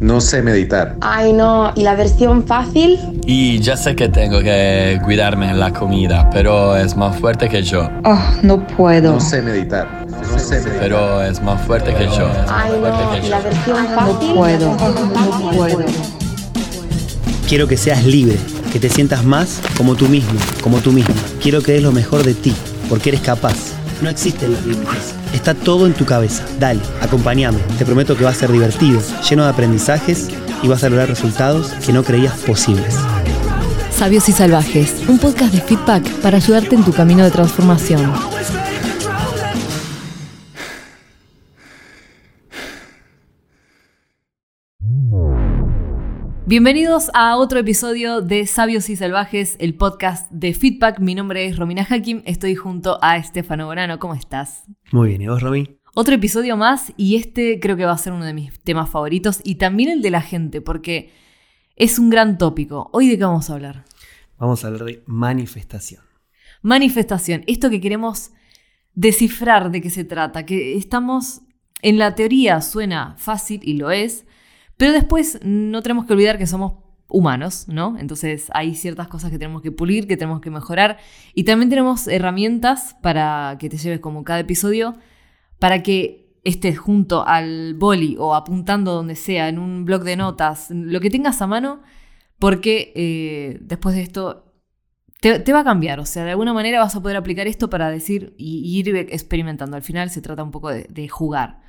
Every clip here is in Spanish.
No sé meditar. Ay, no. ¿Y la versión fácil? Y ya sé que tengo que cuidarme en la comida, pero es más fuerte que yo. Oh, no puedo. No sé meditar. No sé meditar. Pero es más fuerte que yo. Ay, no. ¿Y la versión fácil? No puedo. No puedo. Quiero que seas libre, que te sientas más como tú mismo, como tú misma. Quiero que des lo mejor de ti, porque eres capaz. No existen los límites. Está todo en tu cabeza. Dale, acompáñame. Te prometo que va a ser divertido, lleno de aprendizajes y vas a lograr resultados que no creías posibles. Sabios y Salvajes, un podcast de feedback para ayudarte en tu camino de transformación. Bienvenidos a otro episodio de Sabios y Salvajes, el podcast de Feedback. Mi nombre es Romina Hakim, estoy junto a Estefano Borano. ¿Cómo estás? Muy bien, ¿y vos, Romy? Otro episodio más y este creo que va a ser uno de mis temas favoritos y también el de la gente porque es un gran tópico. Hoy de qué vamos a hablar? Vamos a hablar de manifestación. Manifestación, esto que queremos descifrar de qué se trata, que estamos, en la teoría suena fácil y lo es, pero después no tenemos que olvidar que somos humanos, ¿no? Entonces hay ciertas cosas que tenemos que pulir, que tenemos que mejorar y también tenemos herramientas para que te lleves como cada episodio, para que estés junto al boli o apuntando donde sea, en un blog de notas, lo que tengas a mano, porque eh, después de esto te, va a cambiar, o sea, de alguna manera vas a poder aplicar esto para decir y, ir experimentando. Al final se trata un poco de jugar.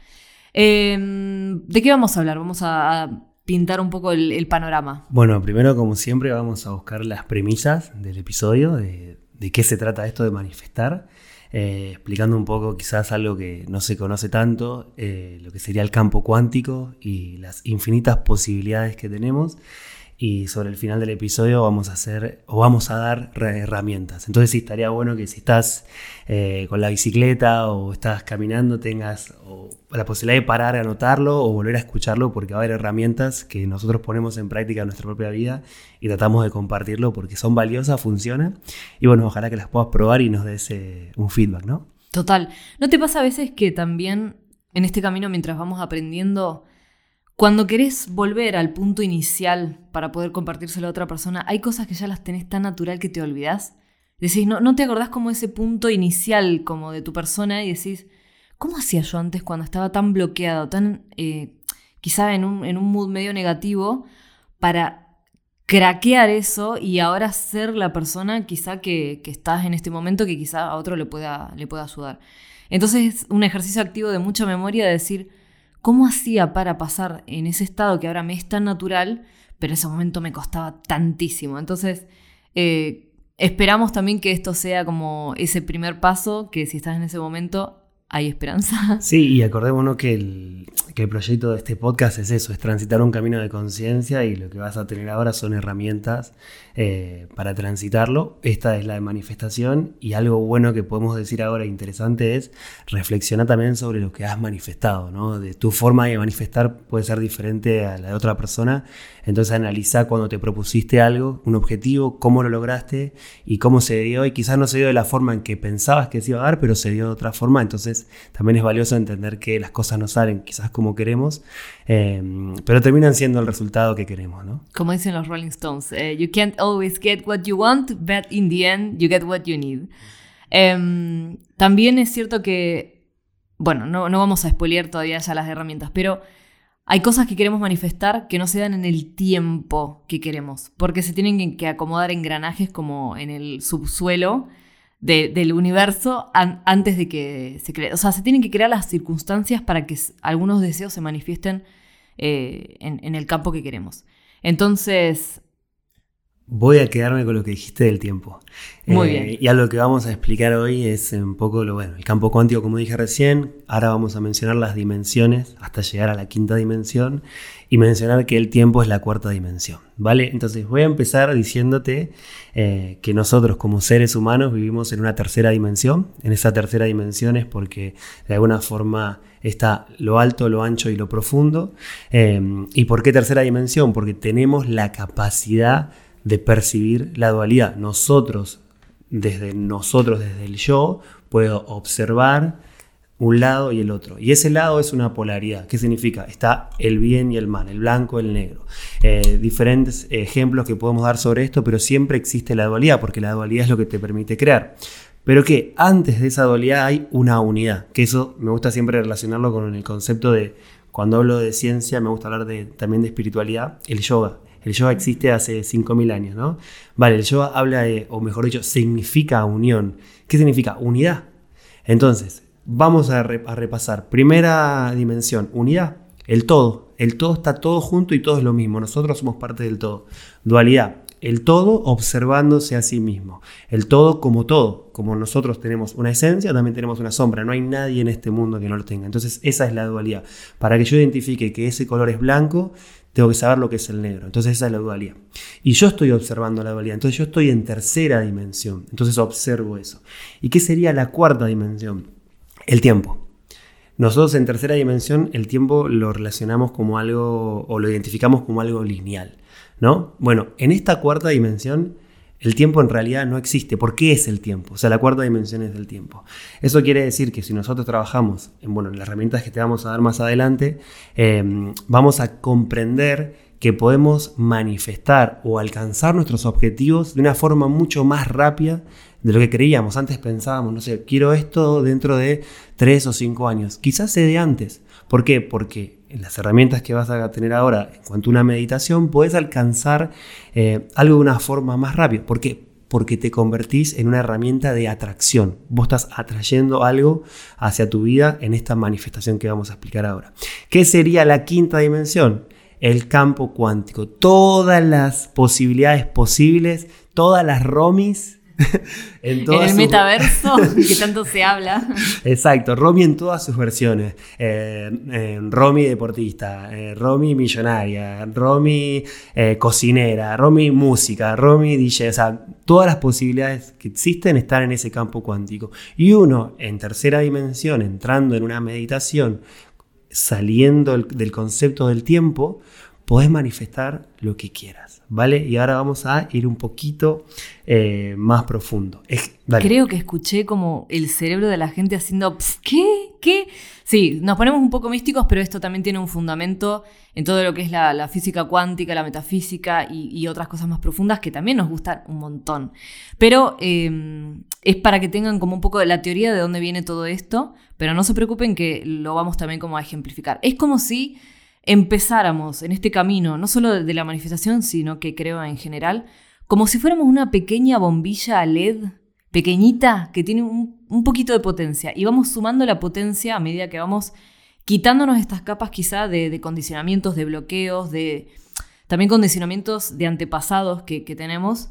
Eh, ¿De qué vamos a hablar? Vamos a, pintar un poco el, panorama. Bueno, primero, como siempre, vamos a buscar las premisas del episodio, de, de qué se trata esto de manifestar, eh, explicando un poco quizás algo que no se conoce tanto, eh, lo que sería el campo cuántico y las infinitas posibilidades que tenemos y sobre el final del episodio vamos a hacer o vamos a dar herramientas. Entonces sí, estaría bueno que si estás eh, con la bicicleta o estás caminando tengas la posibilidad de parar, anotarlo o volver a escucharlo porque va a haber herramientas que nosotros ponemos en práctica en nuestra propia vida y tratamos de compartirlo porque son valiosas, funcionan y bueno, ojalá que las puedas probar y nos des eh, un feedback, ¿no? Total. ¿No te pasa a veces que también en este camino mientras vamos aprendiendo cuando querés volver al punto inicial para poder compartírselo a otra persona, hay cosas que ya las tenés tan natural que te olvidás. Decís, no, no te acordás como ese punto inicial como de tu persona y decís, ¿cómo hacía yo antes cuando estaba tan bloqueado, tan eh, quizá en un, en un mood medio negativo para craquear eso y ahora ser la persona quizá que, que estás en este momento que quizá a otro le pueda, le pueda ayudar? Entonces es un ejercicio activo de mucha memoria de decir, ¿Cómo hacía para pasar en ese estado que ahora me es tan natural, pero en ese momento me costaba tantísimo? Entonces, eh, esperamos también que esto sea como ese primer paso, que si estás en ese momento, hay esperanza. Sí, y acordémonos que el, que el proyecto de este podcast es eso, es transitar un camino de conciencia y lo que vas a tener ahora son herramientas eh, para transitarlo. Esta es la de manifestación y algo bueno que podemos decir ahora interesante es reflexionar también sobre lo que has manifestado, ¿no? De tu forma de manifestar puede ser diferente a la de otra persona, entonces analiza cuando te propusiste algo, un objetivo, cómo lo lograste y cómo se dio y quizás no se dio de la forma en que pensabas que se iba a dar, pero se dio de otra forma, entonces también es valioso entender que las cosas no salen quizás como queremos, eh, pero terminan siendo el resultado que queremos, ¿no? Como dicen los Rolling Stones, eh, you can't always get what you want, but in the end you get what you need. Eh, también es cierto que, bueno, no, no vamos a spoilear todavía ya las herramientas, pero hay cosas que queremos manifestar que no se dan en el tiempo que queremos, porque se tienen que acomodar engranajes como en el subsuelo de, del universo an, antes de que se cree. O sea, se tienen que crear las circunstancias para que algunos deseos se manifiesten eh, en el campo que queremos. Entonces, Voy a quedarme con lo que dijiste del tiempo. Muy eh, bien. Y a lo que vamos a explicar hoy es un poco lo bueno, el campo cuántico, como dije recién. Ahora vamos a mencionar las dimensiones hasta llegar a la quinta dimensión y mencionar que el tiempo es la cuarta dimensión. ¿Vale? Entonces voy a empezar diciéndote eh, que nosotros como seres humanos vivimos en una tercera dimensión. En esa tercera dimensión es porque de alguna forma está lo alto, lo ancho y lo profundo. Eh, ¿Y por qué tercera dimensión? Porque tenemos la capacidad de percibir la dualidad. Nosotros, desde nosotros, desde el yo, puedo observar un lado y el otro. Y ese lado es una polaridad. ¿Qué significa? Está el bien y el mal, el blanco y el negro. Eh, diferentes ejemplos que podemos dar sobre esto, pero siempre existe la dualidad, porque la dualidad es lo que te permite crear. Pero que antes de esa dualidad hay una unidad, que eso me gusta siempre relacionarlo con el concepto de, cuando hablo de ciencia, me gusta hablar de, también de espiritualidad, el yoga. El yoga existe hace 5.000 años, ¿no? Vale, el yoga habla de, o mejor dicho, significa unión. ¿Qué significa? Unidad. Entonces, vamos a, repasar. Primera dimensión, unidad, el todo. El todo está todo junto y todo es lo mismo. Nosotros somos parte del todo. Dualidad, el todo observándose a sí mismo. El todo como todo. Como nosotros tenemos una esencia, también tenemos una sombra. No hay nadie en este mundo que no lo tenga. Entonces esa es la dualidad. Para que yo identifique que ese color es blanco, tengo que saber lo que es el negro. Entonces esa es la dualidad. Y yo estoy observando la dualidad. Entonces yo estoy en tercera dimensión. Entonces observo eso. ¿Y qué sería la cuarta dimensión? El tiempo. Nosotros en tercera dimensión el tiempo lo relacionamos como algo o lo identificamos como algo lineal, ¿no? Bueno, en esta cuarta dimensión el tiempo en realidad no existe. ¿Por qué es el tiempo? O sea, la cuarta dimensión es del tiempo. Eso quiere decir que si nosotros trabajamos en, bueno, en las herramientas que te vamos a dar más adelante, em, vamos a comprender que podemos manifestar o alcanzar nuestros objetivos de una forma mucho más rápida de lo que creíamos. Antes pensábamos, no sé, quiero esto dentro de tres o cinco años. Quizás se de antes. ¿Por qué? Porque las herramientas que vas a tener ahora en cuanto a una meditación, puedes alcanzar eh, algo de una forma más rápida. ¿Por qué? Porque te convertís en una herramienta de atracción. Vos estás atrayendo algo hacia tu vida en esta manifestación que vamos a explicar ahora. ¿Qué sería la quinta dimensión? El campo cuántico. Todas las posibilidades posibles, todas las romis en, el metaverso que tanto se habla. Exacto, Romy en todas sus versiones. Eh, Romy deportista, eh, Romy millonaria, Romy eh, cocinera, Romy música, Romy DJ. O sea, todas las posibilidades que existen están en ese campo cuántico. Y uno, en tercera dimensión, entrando en una meditación, saliendo del concepto del tiempo, podés manifestar lo que quieras, ¿vale? Y ahora vamos a ir un poquito eh, más profundo. Creo que escuché como el cerebro de la gente haciendo, ¿qué? ¿Qué? Sí, nos ponemos un poco místicos, pero esto también tiene un fundamento en todo lo que es la, física cuántica, la metafísica y, otras cosas más profundas que también nos gustan un montón. Pero em, es para que tengan como un poco la teoría de dónde viene todo esto, pero no se preocupen que lo vamos también como a ejemplificar. Es como si empezáramos en este camino, no solo de la manifestación, sino que creo en general, como si fuéramos una pequeña bombilla LED, pequeñita, que tiene un, poquito de potencia. Y vamos sumando la potencia a medida que vamos quitándonos estas capas quizá de, condicionamientos, de bloqueos, de también condicionamientos de antepasados que, que tenemos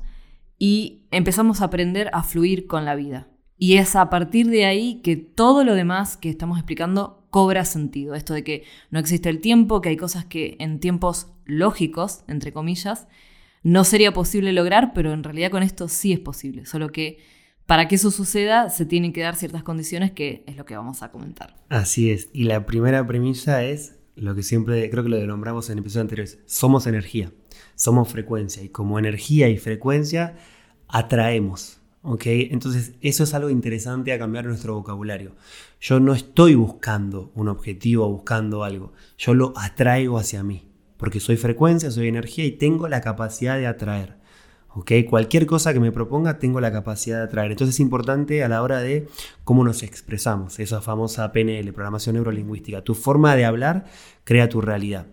y empezamos a aprender a fluir con la vida. Y es a partir de ahí que todo lo demás que estamos explicando cobra sentido. Esto de que no existe el tiempo, que hay cosas que en tiempos lógicos, entre comillas, no sería posible lograr, pero en realidad con esto sí es posible. Solo que para que eso suceda se tienen que dar ciertas condiciones que es lo que vamos a comentar. Así es. Y la primera premisa es lo que siempre, creo que lo nombramos en episodios anteriores, somos energía, somos frecuencia. Y como energía y frecuencia atraemos. ¿Ok? Entonces eso es algo interesante a cambiar nuestro vocabulario. Yo no estoy buscando un objetivo, buscando algo, yo lo atraigo hacia mí, porque soy frecuencia, soy energía y tengo la capacidad de atraer. ¿ok? Cualquier cosa que me proponga tengo la capacidad de atraer. Entonces es importante a la hora de cómo nos expresamos, esa famosa PNL, programación neurolingüística. Tu forma de hablar crea tu realidad.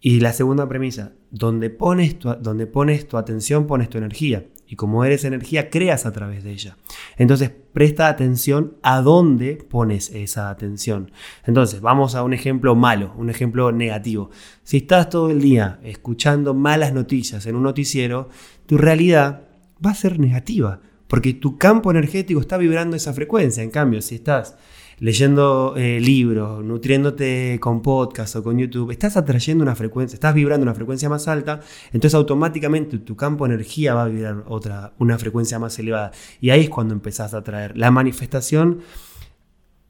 Y la segunda premisa, donde pones donde pones tu atención, pones tu energía. Y como eres energía, creas a través de ella. Entonces, presta atención a dónde pones esa atención. Entonces, vamos a un ejemplo malo, un ejemplo negativo. Si estás todo el día escuchando malas noticias en un noticiero, tu realidad va a ser negativa, porque tu campo energético está vibrando esa frecuencia. En cambio, si estás leyendo eh, libros, nutriéndote con podcast o con YouTube, estás atrayendo una frecuencia, estás vibrando una frecuencia más alta, entonces automáticamente tu campo de energía va a vibrar otra, una frecuencia más elevada. Y ahí es cuando empezás a atraer. La manifestación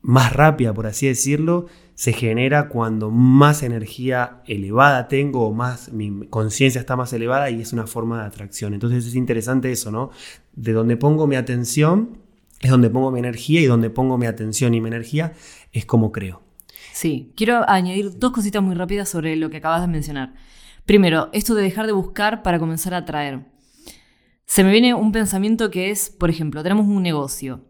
más rápida, por así decirlo, se genera cuando más energía elevada tengo o más mi conciencia está más elevada y es una forma de atracción. Entonces es interesante eso, ¿no? De donde pongo mi atención es donde pongo mi energía y donde pongo mi atención y mi energía es como creo. Sí, quiero añadir dos cositas muy rápidas sobre lo que acabas de mencionar. Primero, esto de dejar de buscar para comenzar a atraer. Se me viene un pensamiento que es, por ejemplo, tenemos un negocio,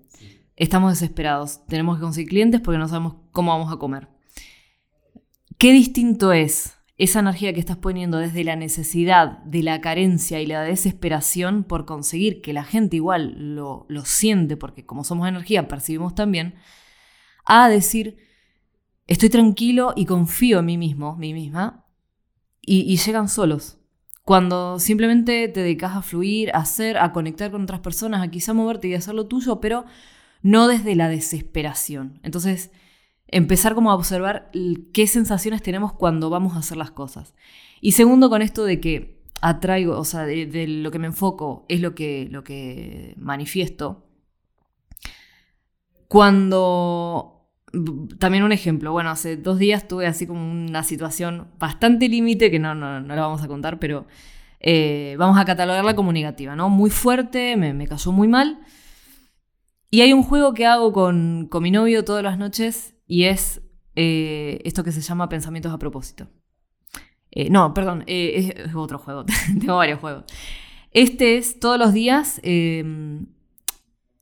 estamos desesperados, tenemos que conseguir clientes porque no sabemos cómo vamos a comer. ¿Qué distinto es esa energía que estás poniendo desde la necesidad, de la carencia y la desesperación por conseguir que la gente igual lo, lo siente, porque como somos energía percibimos también, a decir, estoy tranquilo y confío en mí mismo, mí misma, y, llegan solos. Cuando simplemente te dedicas a fluir, a hacer, a conectar con otras personas, a quizá moverte y hacer lo tuyo, pero no desde la desesperación. Entonces, empezar como a observar qué sensaciones tenemos cuando vamos a hacer las cosas. Y segundo, con esto de que atraigo, o sea, de, lo que me enfoco es lo que, lo que manifiesto. Cuando también un ejemplo. Bueno, hace dos días tuve así como una situación bastante límite, que no, no, no, la vamos a contar, pero eh, vamos a catalogarla como negativa, ¿no? Muy fuerte, me, me, cayó muy mal. Y hay un juego que hago con, con mi novio todas las noches y es eh, esto que se llama pensamientos a propósito. Eh, no, perdón, es, es, otro juego, tengo varios juegos. Este es todos los días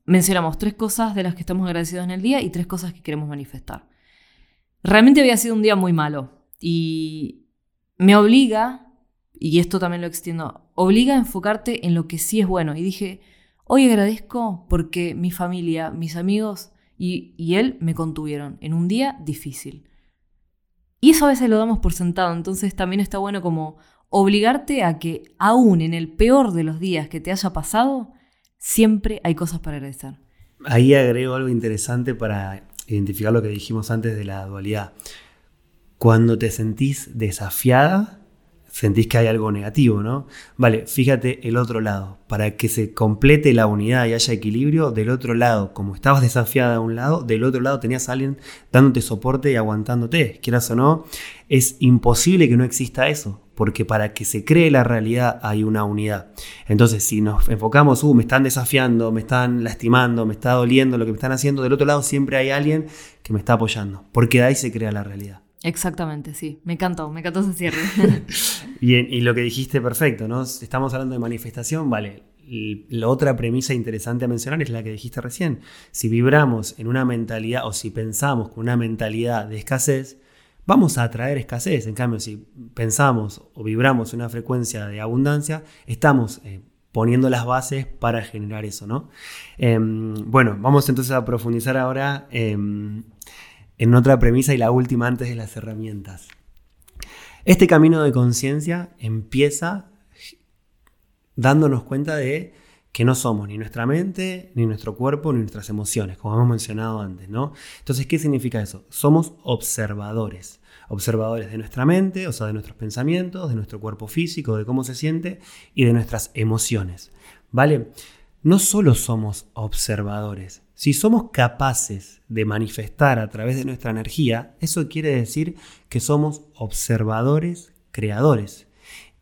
mencionamos tres cosas de las que estamos agradecidos en el día y tres cosas que queremos manifestar. Realmente había sido un día muy malo y me obliga, y esto también lo extiendo, obliga a enfocarte en lo que sí es bueno. Y dije, hoy agradezco porque mi familia, mis amigos y, él me contuvieron en un día difícil. Y eso a veces lo damos por sentado, entonces también está bueno como obligarte a que aún en el peor de los días que te haya pasado, siempre hay cosas para agradecer. Ahí agrego algo interesante para identificar lo que dijimos antes de la dualidad. Cuando te sentís desafiada, sentís que hay algo negativo, ¿no? Vale, fíjate el otro lado. Para que se complete la unidad y haya equilibrio, del otro lado, como estabas desafiada de un lado, del otro lado tenías a alguien dándote soporte y aguantándote. Quieras o no, es imposible que no exista eso porque para que se cree la realidad hay una unidad. Entonces, si nos enfocamos, uh, me están desafiando, me están lastimando, me está doliendo lo que me están haciendo, del otro lado siempre hay alguien que me está apoyando, porque de ahí se crea la realidad. Exactamente, sí. Me encantó, me encantó ese cierre. y lo que dijiste, perfecto, ¿no? Estamos hablando de manifestación, vale. La otra premisa interesante a mencionar es la que dijiste recién. Si vibramos en una mentalidad o si pensamos con una mentalidad de escasez, vamos a atraer escasez. En cambio, si pensamos o vibramos una frecuencia de abundancia, estamos eh, poniendo las bases para generar eso, ¿no? Eh, bueno, vamos entonces a profundizar ahora eh, en otra premisa y la última antes de las herramientas. Este camino de conciencia empieza dándonos cuenta de que no somos ni nuestra mente, ni nuestro cuerpo, ni nuestras emociones, como hemos mencionado antes, ¿no? Entonces, ¿qué significa eso? Somos observadores. Observadores de nuestra mente, o sea, de nuestros pensamientos, de nuestro cuerpo físico, de cómo se siente y de nuestras emociones. ¿Vale? No solo somos observadores. Si somos capaces de manifestar a través de nuestra energía, eso quiere decir que somos observadores creadores.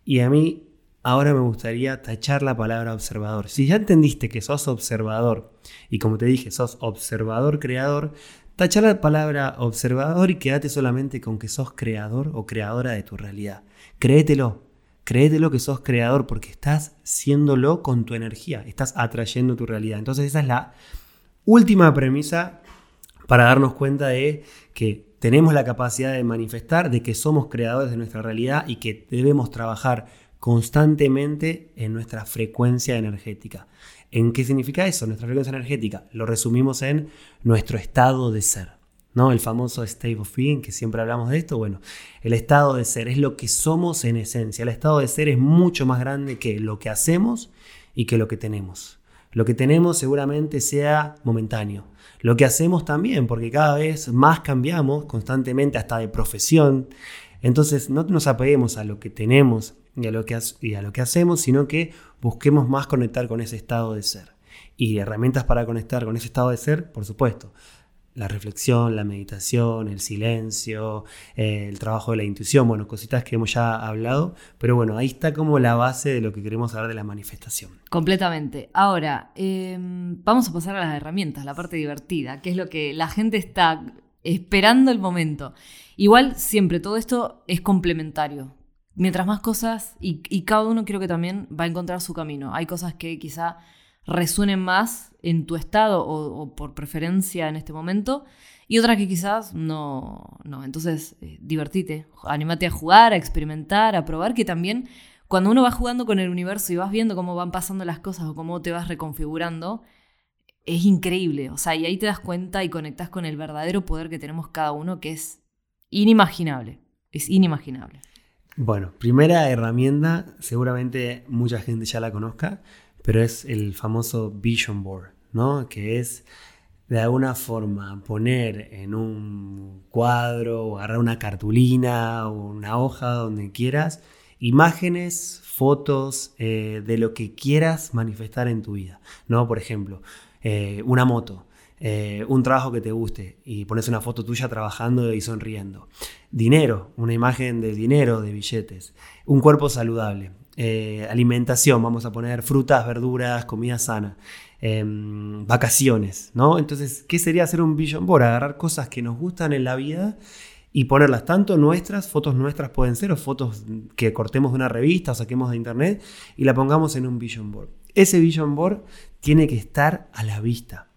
Y a mí ahora me gustaría tachar la palabra observador. Si ya entendiste que sos observador y como te dije, sos observador creador, tachar la palabra observador y quédate solamente con que sos creador o creadora de tu realidad. Créetelo, créetelo que sos creador porque estás siéndolo con tu energía, estás atrayendo tu realidad. Entonces esa es la última premisa para darnos cuenta de que tenemos la capacidad de manifestar, de que somos creadores de nuestra realidad y que debemos trabajar constantemente en nuestra frecuencia energética. ¿En qué significa eso? Nuestra frecuencia energética lo resumimos en nuestro estado de ser. ¿no? El famoso state of being, que siempre hablamos de esto. Bueno, el estado de ser es lo que somos en esencia. El estado de ser es mucho más grande que lo que hacemos y que lo que tenemos. Lo que tenemos seguramente sea momentáneo. Lo que hacemos también, porque cada vez más cambiamos constantemente, hasta de profesión. Entonces no nos apeguemos a lo que tenemos y a lo que, y a lo que hacemos, sino que busquemos más conectar con ese estado de ser. Y herramientas para conectar con ese estado de ser, por supuesto. La reflexión, la meditación, el silencio, eh, el trabajo de la intuición, bueno, cositas que hemos ya hablado, pero bueno, ahí está como la base de lo que queremos hablar de la manifestación. Completamente. Ahora, eh, vamos a pasar a las herramientas, la parte divertida, que es lo que la gente está esperando el momento. Igual, siempre todo esto es complementario. Mientras más cosas, y, y cada uno creo que también va a encontrar su camino. Hay cosas que quizá resuenen más en tu estado o, por preferencia en este momento y otras que quizás no. no. Entonces, eh, divertite, anímate a jugar, a experimentar, a probar, que también cuando uno va jugando con el universo y vas viendo cómo van pasando las cosas o cómo te vas reconfigurando, es increíble. O sea, y ahí te das cuenta y conectas con el verdadero poder que tenemos cada uno, que es inimaginable. Es inimaginable. Bueno, primera herramienta, seguramente mucha gente ya la conozca, pero es el famoso Vision Board, ¿no? Que es de alguna forma poner en un cuadro o agarrar una cartulina o una hoja donde quieras imágenes, fotos eh, de lo que quieras manifestar en tu vida, ¿no? Por ejemplo, eh, una moto, eh, un trabajo que te guste y pones una foto tuya trabajando y sonriendo. Dinero, una imagen de dinero, de billetes. Un cuerpo saludable. Eh, alimentación, vamos a poner frutas, verduras, comida sana. Em, vacaciones, ¿no? Entonces, ¿qué sería hacer un vision board? Agarrar cosas que nos gustan en la vida y ponerlas tanto nuestras, fotos nuestras pueden ser, o fotos que cortemos de una revista o saquemos de internet y la pongamos en un vision board. Ese vision board tiene que estar a la vista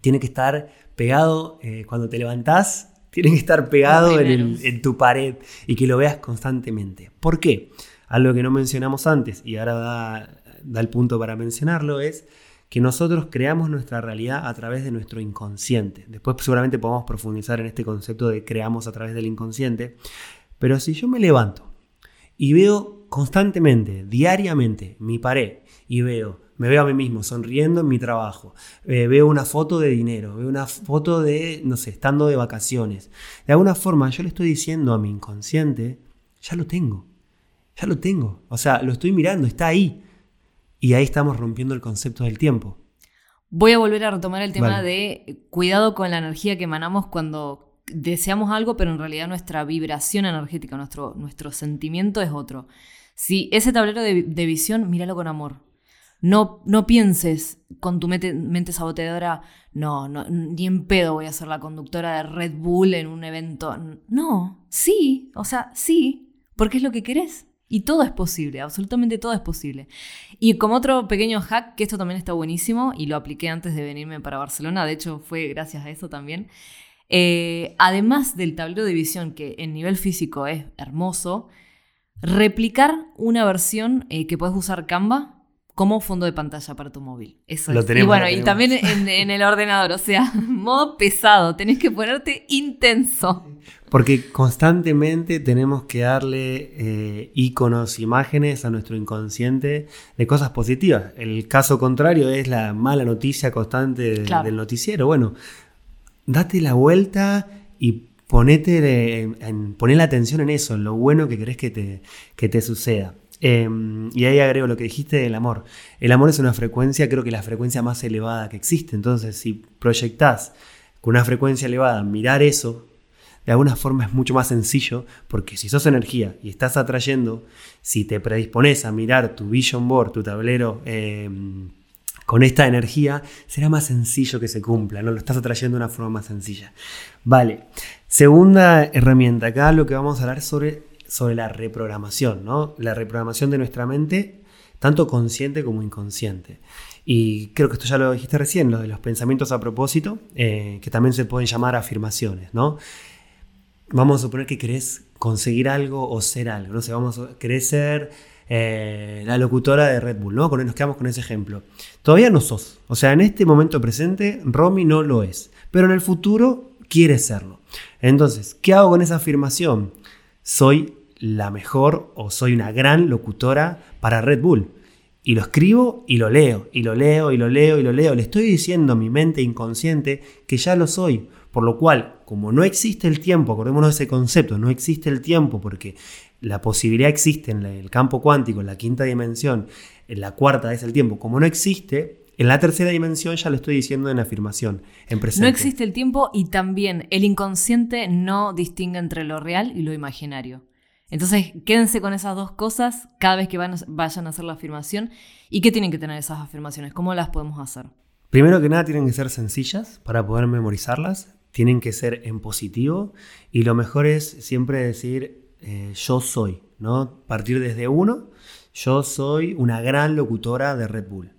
tiene que estar pegado eh, cuando te levantás, tiene que estar pegado en, el- en tu pared y que lo veas constantemente. ¿Por qué? Algo que no mencionamos antes y ahora da, el punto para mencionarlo es que nosotros creamos nuestra realidad a través de nuestro inconsciente. Después seguramente podemos profundizar en este concepto de creamos a través del inconsciente. Pero si yo me levanto y veo constantemente, diariamente, mi pared y veo, me veo a mí mismo sonriendo en mi trabajo, eh, veo una foto de dinero, veo una foto de, no sé, estando de vacaciones. De alguna forma yo le estoy diciendo a mi inconsciente, ya lo tengo, ya lo tengo. O sea, lo estoy mirando, está ahí. Y ahí estamos rompiendo el concepto del tiempo. Voy a volver a retomar el tema Vale. de cuidado con la energía que emanamos cuando deseamos algo, pero en realidad nuestra vibración energética, nuestro, nuestro sentimiento es otro. Si ese tablero de, de visión, míralo con amor. No, no pienses con tu mente, mente saboteadora, no, no, ni en pedo voy a ser la conductora de Red Bull en un evento. No, sí, o sea, sí, porque es lo que querés. Y todo es posible, absolutamente todo es posible. Y como otro pequeño hack, que esto también está buenísimo, y lo apliqué antes de venirme para Barcelona, de hecho fue gracias a eso también, eh, además del tablero de visión, que en nivel físico es hermoso, replicar una versión eh, que puedes usar Canva como fondo de pantalla para tu móvil. Eso Lo es. tenemos, y bueno, y también en, en el ordenador, o sea, modo pesado, tenés que ponerte intenso. Porque constantemente tenemos que darle eh, iconos, imágenes a nuestro inconsciente de cosas positivas. El caso contrario es la mala noticia constante Claro. del noticiero. Bueno, date la vuelta y ponete en, en- poné la atención en eso, en lo bueno que querés que te, que te suceda. Eh, y ahí agrego lo que dijiste del amor. El amor es una frecuencia, creo que la frecuencia más elevada que existe. Entonces, si proyectás con una frecuencia elevada, mirar eso, de alguna forma es mucho más sencillo, porque si sos energía y estás atrayendo, si te predispones a mirar tu vision board, tu tablero, eh, con esta energía, será más sencillo que se cumpla, ¿no? Lo estás atrayendo de una forma más sencilla. Vale. Segunda herramienta, acá lo que vamos a hablar sobre, sobre la reprogramación, ¿no? La reprogramación de nuestra mente, tanto consciente como inconsciente. Y creo que esto ya lo dijiste recién, lo de los pensamientos a propósito, eh, que también se pueden llamar afirmaciones, ¿no? Vamos a suponer que querés conseguir algo o ser algo, no sé, vamos a querés ser eh, la locutora de Red Bull, ¿no? Con- Nos quedamos con ese ejemplo. Todavía no sos, o sea, en este momento presente, Romy no lo es, pero en el futuro quiere serlo. Entonces, ¿qué hago con esa afirmación? Soy la mejor o soy una gran locutora para Red Bull. Y lo escribo y lo leo, y lo leo, y lo leo, y lo leo. Le estoy diciendo a mi mente inconsciente que ya lo soy. Por lo cual, como no existe el tiempo, acordémonos de ese concepto, no existe el tiempo porque la posibilidad existe en el campo cuántico, en la quinta dimensión, en la cuarta es el tiempo. Como no existe, En la tercera dimensión ya lo estoy diciendo en afirmación, en presente. No existe el tiempo y también el inconsciente no distingue entre lo real y lo imaginario. Entonces, quédense con esas dos cosas cada vez que van- vayan a hacer la afirmación. ¿Y qué tienen que tener esas afirmaciones? ¿Cómo las podemos hacer? Primero que nada tienen que ser sencillas para poder memorizarlas, tienen que ser en positivo y lo mejor es siempre decir eh, yo soy, ¿no? Partir desde uno, yo soy una gran locutora de Red Bull.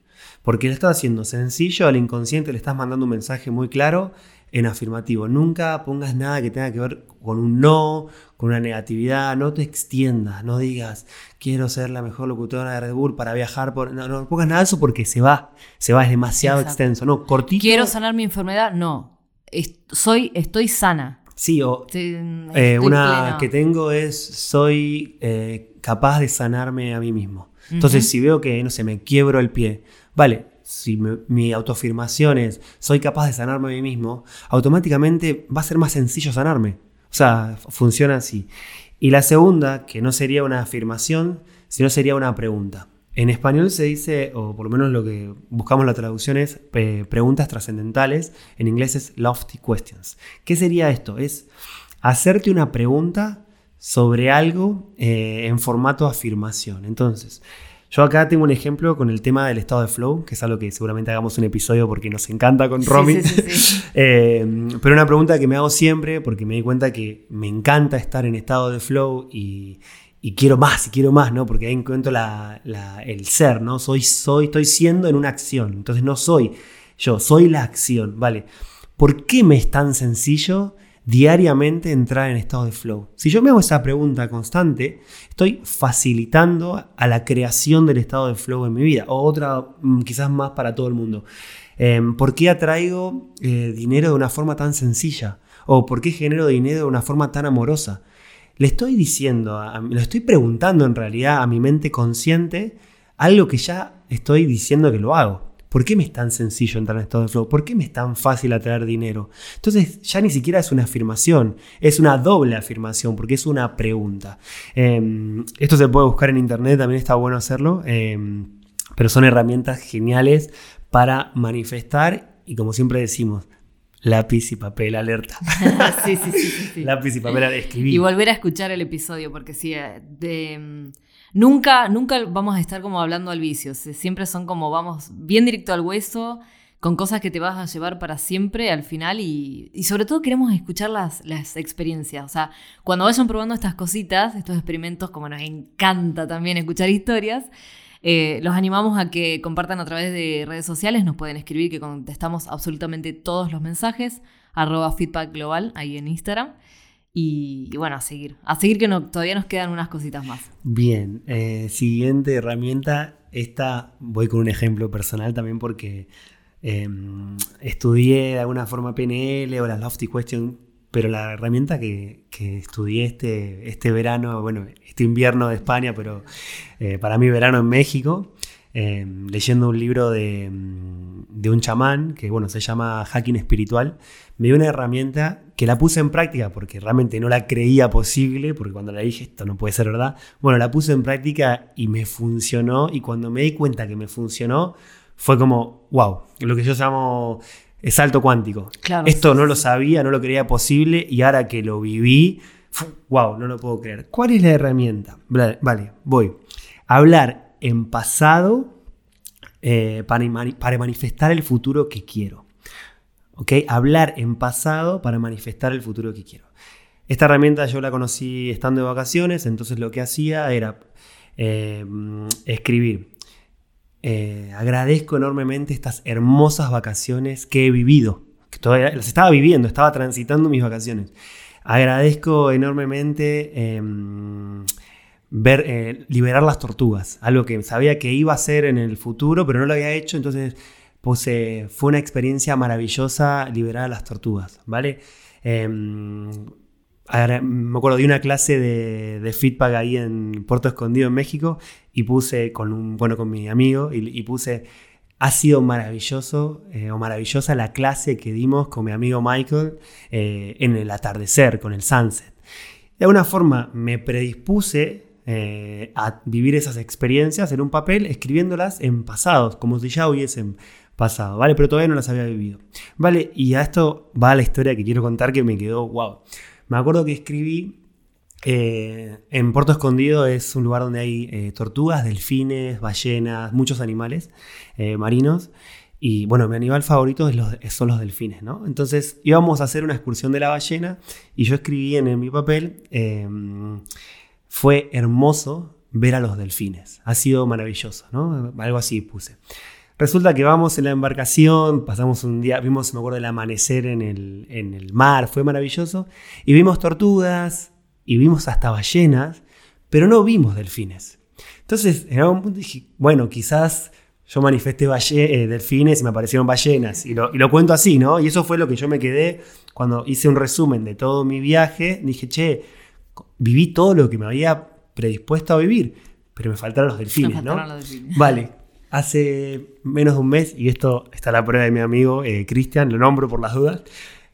Porque le estás haciendo sencillo al inconsciente, le estás mandando un mensaje muy claro en afirmativo. Nunca pongas nada que tenga que ver con un no, con una negatividad, no te extiendas, no digas quiero ser la mejor locutora de Red Bull para viajar por... No, no pongas nada de eso porque se va, se va, es demasiado Exacto. extenso, no, cortito. ¿Quiero sanar mi enfermedad? No. Soy, estoy sana. Sí, o Estoy- eh, una que tengo es soy eh, capaz de sanarme a mí mismo. Entonces, si veo que, no sé, me quiebro el pie, vale, si me- mi autoafirmación es soy capaz de sanarme a mí mismo, automáticamente va a ser más sencillo sanarme. O sea, funciona así. Y la segunda, que no sería una afirmación, sino sería una pregunta. En español se dice, o por lo menos lo que buscamos la traducción es eh, preguntas trascendentales, en inglés es lofty questions. ¿Qué sería esto? Es hacerte una pregunta sobre algo eh, en formato afirmación. Entonces, yo acá tengo un ejemplo con el tema del estado de flow, que es algo que seguramente hagamos un episodio porque nos encanta con Romy. sí, sí, sí. Eh, pero una pregunta que me hago siempre, porque me di cuenta que me encanta estar en estado de flow y, y quiero más, y quiero más, ¿no? Porque ahí encuentro la- el ser, ¿no? Soy, soy, estoy siendo en una acción. Entonces no soy yo, soy la acción, ¿vale? ¿Por qué me es tan sencillo diariamente entrar en estado de flow? Si yo me hago esa pregunta constante, estoy facilitando a la creación del estado de flow en mi vida. O otra, mm, quizás más para todo el mundo. Eh, ¿Por qué atraigo eh, dinero de una forma tan sencilla? ¿O por qué genero dinero de una forma tan amorosa? Le estoy diciendo, a- lo estoy preguntando en realidad a mi mente consciente algo que ya estoy diciendo que lo hago. ¿Por qué me es tan sencillo entrar en estado de flow? ¿Por qué me es tan fácil atraer dinero? Entonces ya ni siquiera es una afirmación, es una doble afirmación porque es una pregunta. Eh, esto se puede buscar en internet, también está bueno hacerlo, eh, pero son herramientas geniales para manifestar y como siempre decimos, lápiz y papel alerta. sí, sí, sí, lápiz y papel escribir. Y volver a escuchar el episodio, porque sí, eh, de, mm, nunca, nunca vamos a estar como hablando al vicio. Siempre son como vamos bien directo al hueso, con cosas que te vas a llevar para siempre al final y, y sobre todo queremos escuchar las, las experiencias. O sea, cuando vayan probando estas cositas, estos experimentos, como nos encanta también escuchar historias, eh, los animamos a que compartan a través de redes sociales, nos pueden escribir que contestamos absolutamente todos los mensajes, arroba feedback global ahí en Instagram. Y, bueno, a seguir. A seguir que todavía nos quedan unas cositas más. Bien, eh, siguiente herramienta. Esta voy con un ejemplo personal también porque eh, estudié de alguna forma PNL o la Lofty Question, pero la herramienta que, que estudié este, este verano, bueno, este invierno de España, pero eh, para mí verano en México, eh, leyendo un libro de, mm, de un chamán que bueno, se llama Hacking Espiritual, me dio una herramienta que la puse en práctica porque realmente no la creía posible, porque cuando la dije esto no puede ser verdad, bueno, la puse en práctica y me funcionó y cuando me di cuenta que me funcionó fue como, wow, lo que yo llamo el salto cuántico. Claro, Esto sí, no sí, lo sabía, no lo creía posible y ahora que lo viví, wow, no lo puedo creer. ¿Cuál es la herramienta? Vale, vale, voy. Hablar en pasado eh, para manifestar el futuro que quiero. ¿Ok? Hablar en pasado para manifestar el futuro que quiero. Esta herramienta yo la conocí estando de vacaciones, entonces lo que hacía era eh, mm, escribir. Eh, agradezco enormemente estas hermosas vacaciones que he vivido, que todavía las estaba viviendo, estaba transitando mis vacaciones. Agradezco enormemente em, eh, liberar las tortugas, algo que sabía que iba a hacer en el futuro, pero no lo había hecho, entonces puse, fue una experiencia maravillosa liberar a las tortugas, ¿vale? Me acuerdo de una clase de, de feedback ahí en Puerto Escondido, en México, y puse con un, bueno, con mi amigo, y, y puse, ha sido maravilloso eh, o maravillosa la clase que dimos con mi amigo Michael eh, en el atardecer, con el sunset. De alguna forma me predispuse eh, a vivir esas experiencias en un papel, escribiéndolas en pasados, como si ya hubiesen pasado, ¿vale? Pero todavía no las había vivido. Vale, y a esto va la historia que quiero contar que me quedó, wow. Me acuerdo que escribí eh, en Puerto Escondido es un lugar donde hay eh, tortugas, delfines, ballenas, muchos animales eh, marinos. Y bueno, mi animal favorito los- son los delfines, ¿no? Entonces íbamos a hacer una excursión de la ballena y yo escribí en, en mi papel, eh, fue hermoso ver a los delfines. Ha sido maravilloso, ¿no? Algo así puse. Resulta que vamos en la embarcación, pasamos un día, vimos, me acuerdo, el amanecer en el, en el mar, fue maravilloso. Y vimos tortugas y vimos hasta ballenas, pero no vimos delfines. Entonces, en algún punto dije, bueno, quizás yo manifesté balle- eh, delfines y me aparecieron ballenas. Y lo, y lo cuento así, ¿no? Y eso fue lo que yo me quedé cuando hice un resumen de todo mi viaje. Dije, che, viví todo lo que me había predispuesto a vivir, pero me faltaron los delfines, Me faltaron ¿no? los delfines. Vale, hace menos de un mes, y esto está a la prueba de mi amigo eh, Cristian, lo nombro por las dudas,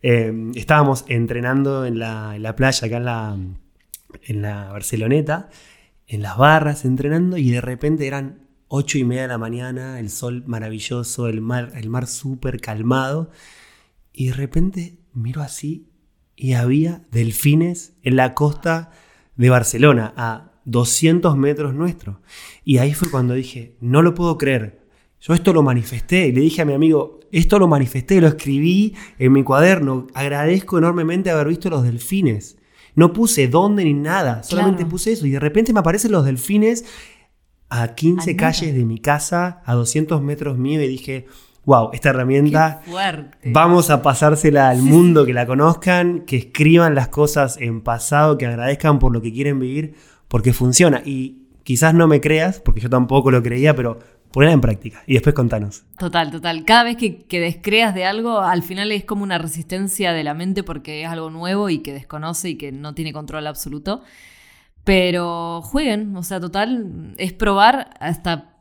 eh, estábamos entrenando en la, playa, acá en la, en la Barceloneta, en las barras, entrenando, y de repente eran ocho y media de la mañana, el sol maravilloso, el mar, el mar súper calmado, y de repente miro así y había delfines en la costa de Barcelona, 200 metros nuestro. Y ahí fue cuando dije, no lo puedo creer. Yo esto lo manifesté y le dije a mi amigo, esto lo manifesté, lo escribí en mi cuaderno. Agradezco enormemente haber visto los delfines. No puse dónde ni nada, solamente Claro. puse eso. Y de repente me aparecen los delfines a 15 Al calles de mi casa, a 200 metros mío, y dije, wow, esta herramienta. Vamos a pasársela al mundo, que la conozcan, que escriban las cosas en pasado, que agradezcan por lo que quieren vivir, porque funciona. Y quizás no me creas, porque yo tampoco lo creía, pero ponela en práctica y después contanos. Total, total. Cada vez que, que descreas de algo, al final es como una resistencia de la mente porque es algo nuevo y que desconoce y que no tiene control absoluto. Pero jueguen, o sea, total, es probar hasta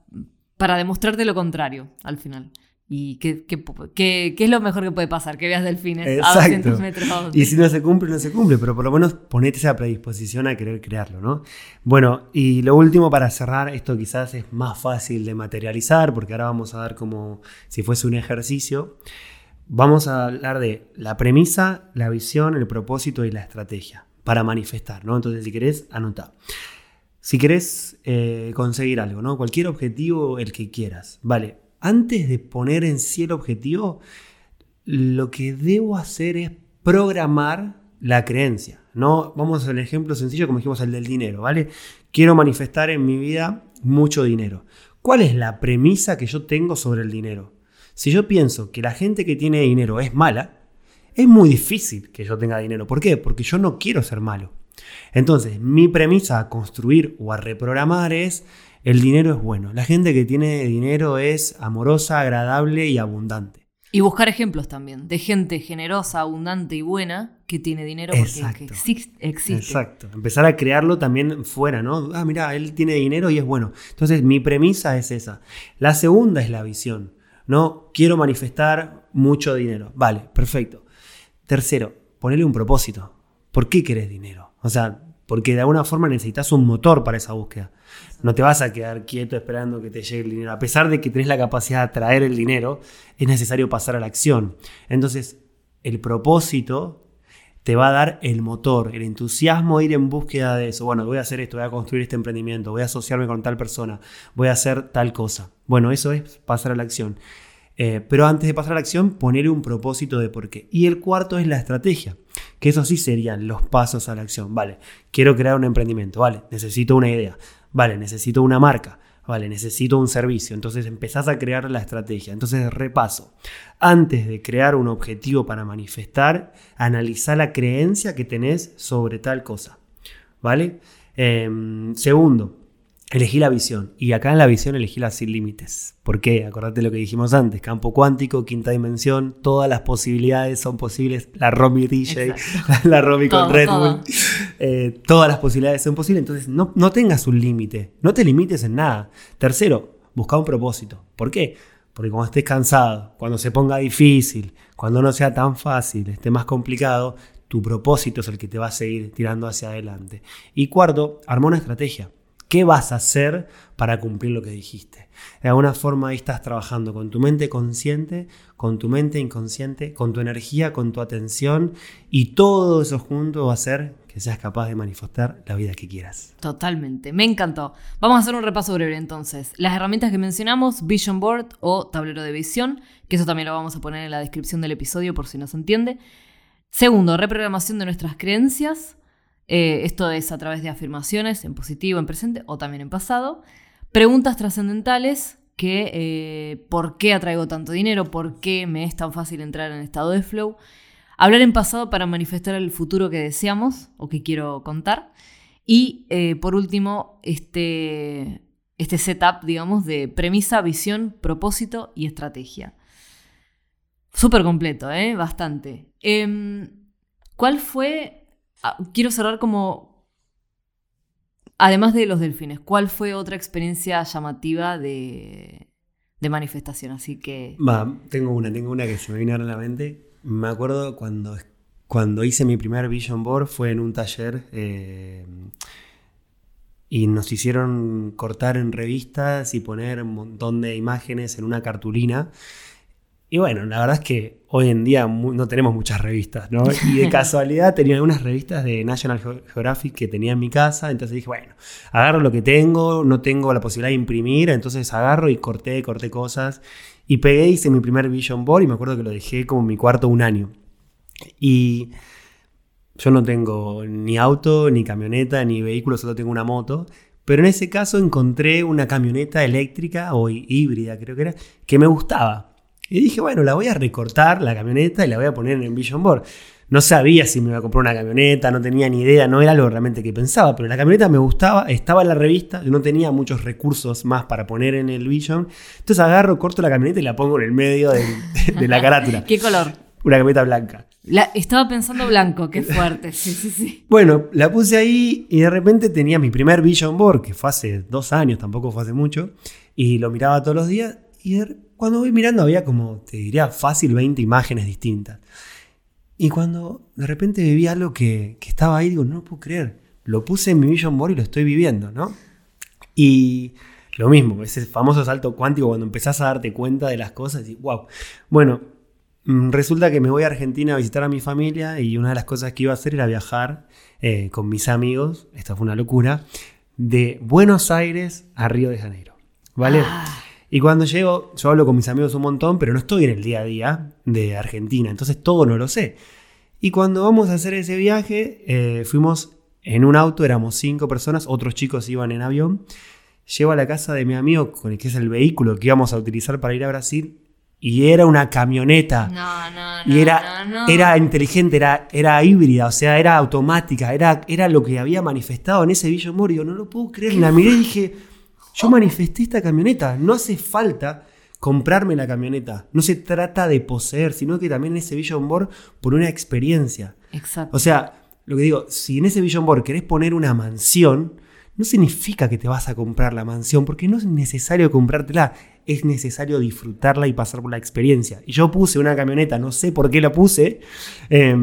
para demostrarte lo contrario al final. ¿Y qué, qué, qué- qué es lo mejor que puede pasar? Que veas delfines a Exacto. 200 metros. Y si no se cumple, no se cumple, pero por lo menos ponete esa predisposición a querer crearlo, ¿no? Bueno, y lo último para cerrar, esto quizás es más fácil de materializar, porque ahora vamos a dar como si fuese un ejercicio. Vamos a hablar de la premisa, la visión, el propósito y la estrategia para manifestar, ¿no? Entonces, si querés, anota. Si querés eh, conseguir algo, ¿no? Cualquier objetivo, el que quieras, vale. Antes de poner en sí el objetivo, lo que debo hacer es programar la creencia. ¿no? Vamos al ejemplo sencillo, como dijimos, el del dinero, ¿vale? Quiero manifestar en mi vida mucho dinero. ¿Cuál es la premisa que yo tengo sobre el dinero? Si yo pienso que la gente que tiene dinero es mala, es muy difícil que yo tenga dinero. ¿Por qué? Porque yo no quiero ser malo. Entonces, mi premisa a construir o a reprogramar es el dinero es bueno. La gente que tiene dinero es amorosa, agradable y abundante. Y buscar ejemplos también de gente generosa, abundante y buena que tiene dinero porque Exacto. existe. Exacto. Empezar a crearlo también fuera, ¿no? Ah, mira, él tiene dinero y es bueno. Entonces, mi premisa es esa. La segunda es la visión, ¿no? Quiero manifestar mucho dinero. Vale, perfecto. Tercero, ponerle un propósito. ¿Por qué querés dinero? O sea, porque de alguna forma necesitas un motor para esa búsqueda. No te vas a quedar quieto esperando que te llegue el dinero. A pesar de que tenés la capacidad de atraer el dinero, es necesario pasar a la acción. Entonces, el propósito te va a dar el motor, el entusiasmo de ir en búsqueda de eso. Bueno, voy a hacer esto, voy a construir este emprendimiento, voy a asociarme con tal persona, voy a hacer tal cosa. Bueno, eso es pasar a la acción. Eh, pero antes de pasar a la acción, poner un propósito de por qué. Y el cuarto es la estrategia, que eso sí serían los pasos a la acción. Vale, quiero crear un emprendimiento, vale, necesito una idea, vale, necesito una marca, vale, necesito un servicio. Entonces empezás a crear la estrategia. Entonces repaso. Antes de crear un objetivo para manifestar, analiza la creencia que tenés sobre tal cosa. ¿Vale? Em, segundo, elegí la visión. Y acá en la visión elegí la sin límites. ¿Por qué? Acordate lo que dijimos antes. Campo cuántico, quinta dimensión, todas las posibilidades son posibles. La Romy DJ, Exacto. la Romy con Red todo. Bull. Eh, todas las posibilidades son posibles. Entonces no, no tengas un límite. No te limites en nada. Tercero, busca un propósito. ¿Por qué? Porque cuando estés cansado, cuando se ponga difícil, cuando no sea tan fácil, esté más complicado, tu propósito es el que te va a seguir tirando hacia adelante. Y cuarto, arma una estrategia. ¿Qué vas a hacer para cumplir lo que dijiste? De alguna forma ahí estás trabajando con tu mente consciente, con tu mente inconsciente, con tu energía, con tu atención y todo eso junto va a hacer que seas capaz de manifestar la vida que quieras. Totalmente, me encantó. Vamos a hacer un repaso breve entonces. Las herramientas que mencionamos, Vision Board o tablero de visión, que eso también lo vamos a poner en la descripción del episodio por si no se entiende. Segundo, reprogramación de nuestras creencias. Eh, esto es a través de afirmaciones en positivo, en presente o también en pasado. Preguntas trascendentales, que eh, por qué atraigo tanto dinero, por qué me es tan fácil entrar en estado de flow. Hablar en pasado para manifestar el futuro que deseamos o que quiero contar. Y eh, por último, este, este setup, digamos, de premisa, visión, propósito y estrategia. Súper completo, ¿eh? Bastante. Em, ¿Cuál fue? Ah, Quiero cerrar como. Además de los delfines, ¿cuál fue otra experiencia llamativa de, manifestación? Así que. Va, tengo una, tengo una que se me vino a la mente. Me acuerdo cuando, cuando hice mi primer Vision Board fue en un taller eh, y nos hicieron cortar en revistas y poner un montón de imágenes en una cartulina. Y bueno, la verdad es que hoy en día no tenemos muchas revistas, ¿no? Y de casualidad tenía algunas revistas de National Geo- Geographic que tenía en mi casa, entonces dije, bueno, agarro lo que tengo, no tengo la posibilidad de imprimir, entonces agarro y corté, corté cosas. Y pegué, hice mi primer Vision Board y me acuerdo que lo dejé como en mi cuarto un año. Y yo no tengo ni auto, ni camioneta, ni vehículo, solo tengo una moto. Pero en ese caso encontré una camioneta eléctrica o hí- híbrida, creo que era, que me gustaba. Y dije, bueno, la voy a recortar, la camioneta, y la voy a poner en el Vision Board. No sabía si me iba a comprar una camioneta, no tenía ni idea, no era algo realmente que pensaba, pero la camioneta me gustaba, estaba en la revista, yo no tenía muchos recursos más para poner en el Vision. Entonces agarro, corto la camioneta y la pongo en el medio de, la carátula. ¿Qué color? Una camioneta blanca. La- estaba pensando blanco, qué fuerte. Sí, sí, sí. Bueno, la puse ahí y de repente tenía mi primer Vision Board, que fue hace dos años, tampoco fue hace mucho, y lo miraba todos los días. Y de- cuando voy mirando había como, te diría, fácil 20 imágenes distintas. Y cuando de repente viví algo que, que estaba ahí, digo, no lo puedo creer. Lo puse en mi Vision Board y lo estoy viviendo, ¿no? Y lo mismo, ese famoso salto cuántico cuando empezás a darte cuenta de las cosas y wow. Bueno, mm, resulta que me voy a Argentina a visitar a mi familia y una de las cosas que iba a hacer era viajar eh, con mis amigos, esta fue una locura, de Buenos Aires a Río de Janeiro. ¿Vale? Y cuando llego, yo hablo con mis amigos un montón, pero no estoy en el día a día de Argentina, entonces todo no lo sé. Y cuando vamos a hacer ese viaje, eh, fuimos en un auto, éramos cinco personas, otros chicos iban en avión. Llego a la casa de mi amigo, con el que es el vehículo que íbamos a utilizar para ir a Brasil, y era una camioneta. No, no, no. Y era, no, no. era inteligente, era, era híbrida, o sea, era automática, era, era lo que había manifestado en ese Board. Digo, no lo puedo creer. La miré y dije, yo manifesté esta camioneta. No hace falta comprarme la camioneta. No se trata de poseer, sino que también en ese Vision Board por una experiencia. Exacto. O sea, lo que digo, si en ese Vision Board querés poner una mansión, no significa que te vas a comprar la mansión, porque no es necesario comprártela, es necesario disfrutarla y pasar por la experiencia. Y yo puse una camioneta, no sé por qué la puse, eh,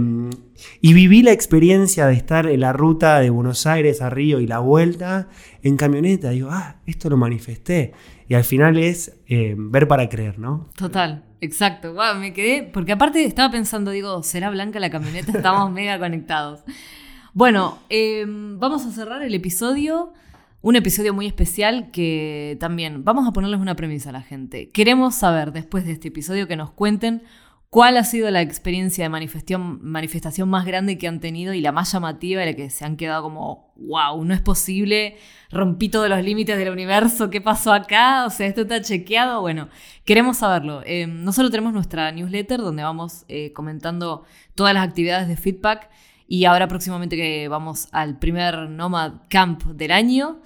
y viví la experiencia de estar en la ruta de Buenos Aires a Río y la vuelta en camioneta. Digo, ah, esto lo manifesté. Y al final es eh, ver para creer, ¿no? Total, exacto. Me quedé. Porque aparte estaba pensando, digo, ¿será blanca la camioneta? Estamos mega conectados. Bueno, eh, vamos a cerrar el episodio. Un episodio muy especial que también vamos a ponerles una premisa a la gente. Queremos saber, después de este episodio, que nos cuenten cuál ha sido la experiencia de manifestación, más grande que han tenido y la más llamativa, y la que se han quedado como, wow, no es posible, rompí todos los límites del universo, ¿qué pasó acá? O sea, esto está chequeado. Bueno, queremos saberlo. Eh, nosotros tenemos nuestra newsletter donde vamos eh, comentando todas las actividades de feedback. Y ahora próximamente que vamos al primer Nomad Camp del año.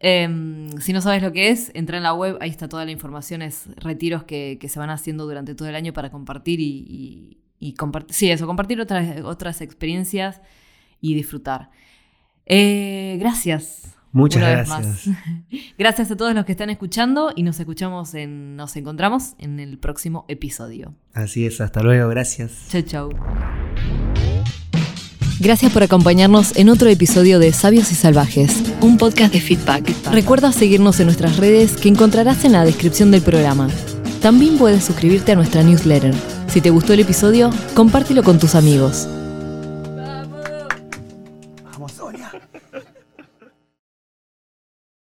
Eh, si no sabes lo que es, entra en la web, ahí está toda la información, es retiros que, que se van haciendo durante todo el año para compartir y, y, y compartir, sí, eso, compartir otras, otras experiencias y disfrutar. Eh, gracias. Muchas una vez gracias. más. gracias a todos los que están escuchando y nos escuchamos en, nos encontramos en el próximo episodio. Así es, hasta luego, gracias. Chau, chau. Gracias por acompañarnos en otro episodio de Sabios y Salvajes, un podcast de feedback. Recuerda seguirnos en nuestras redes que encontrarás en la descripción del programa. También puedes suscribirte a nuestra newsletter. Si te gustó el episodio, compártelo con tus amigos.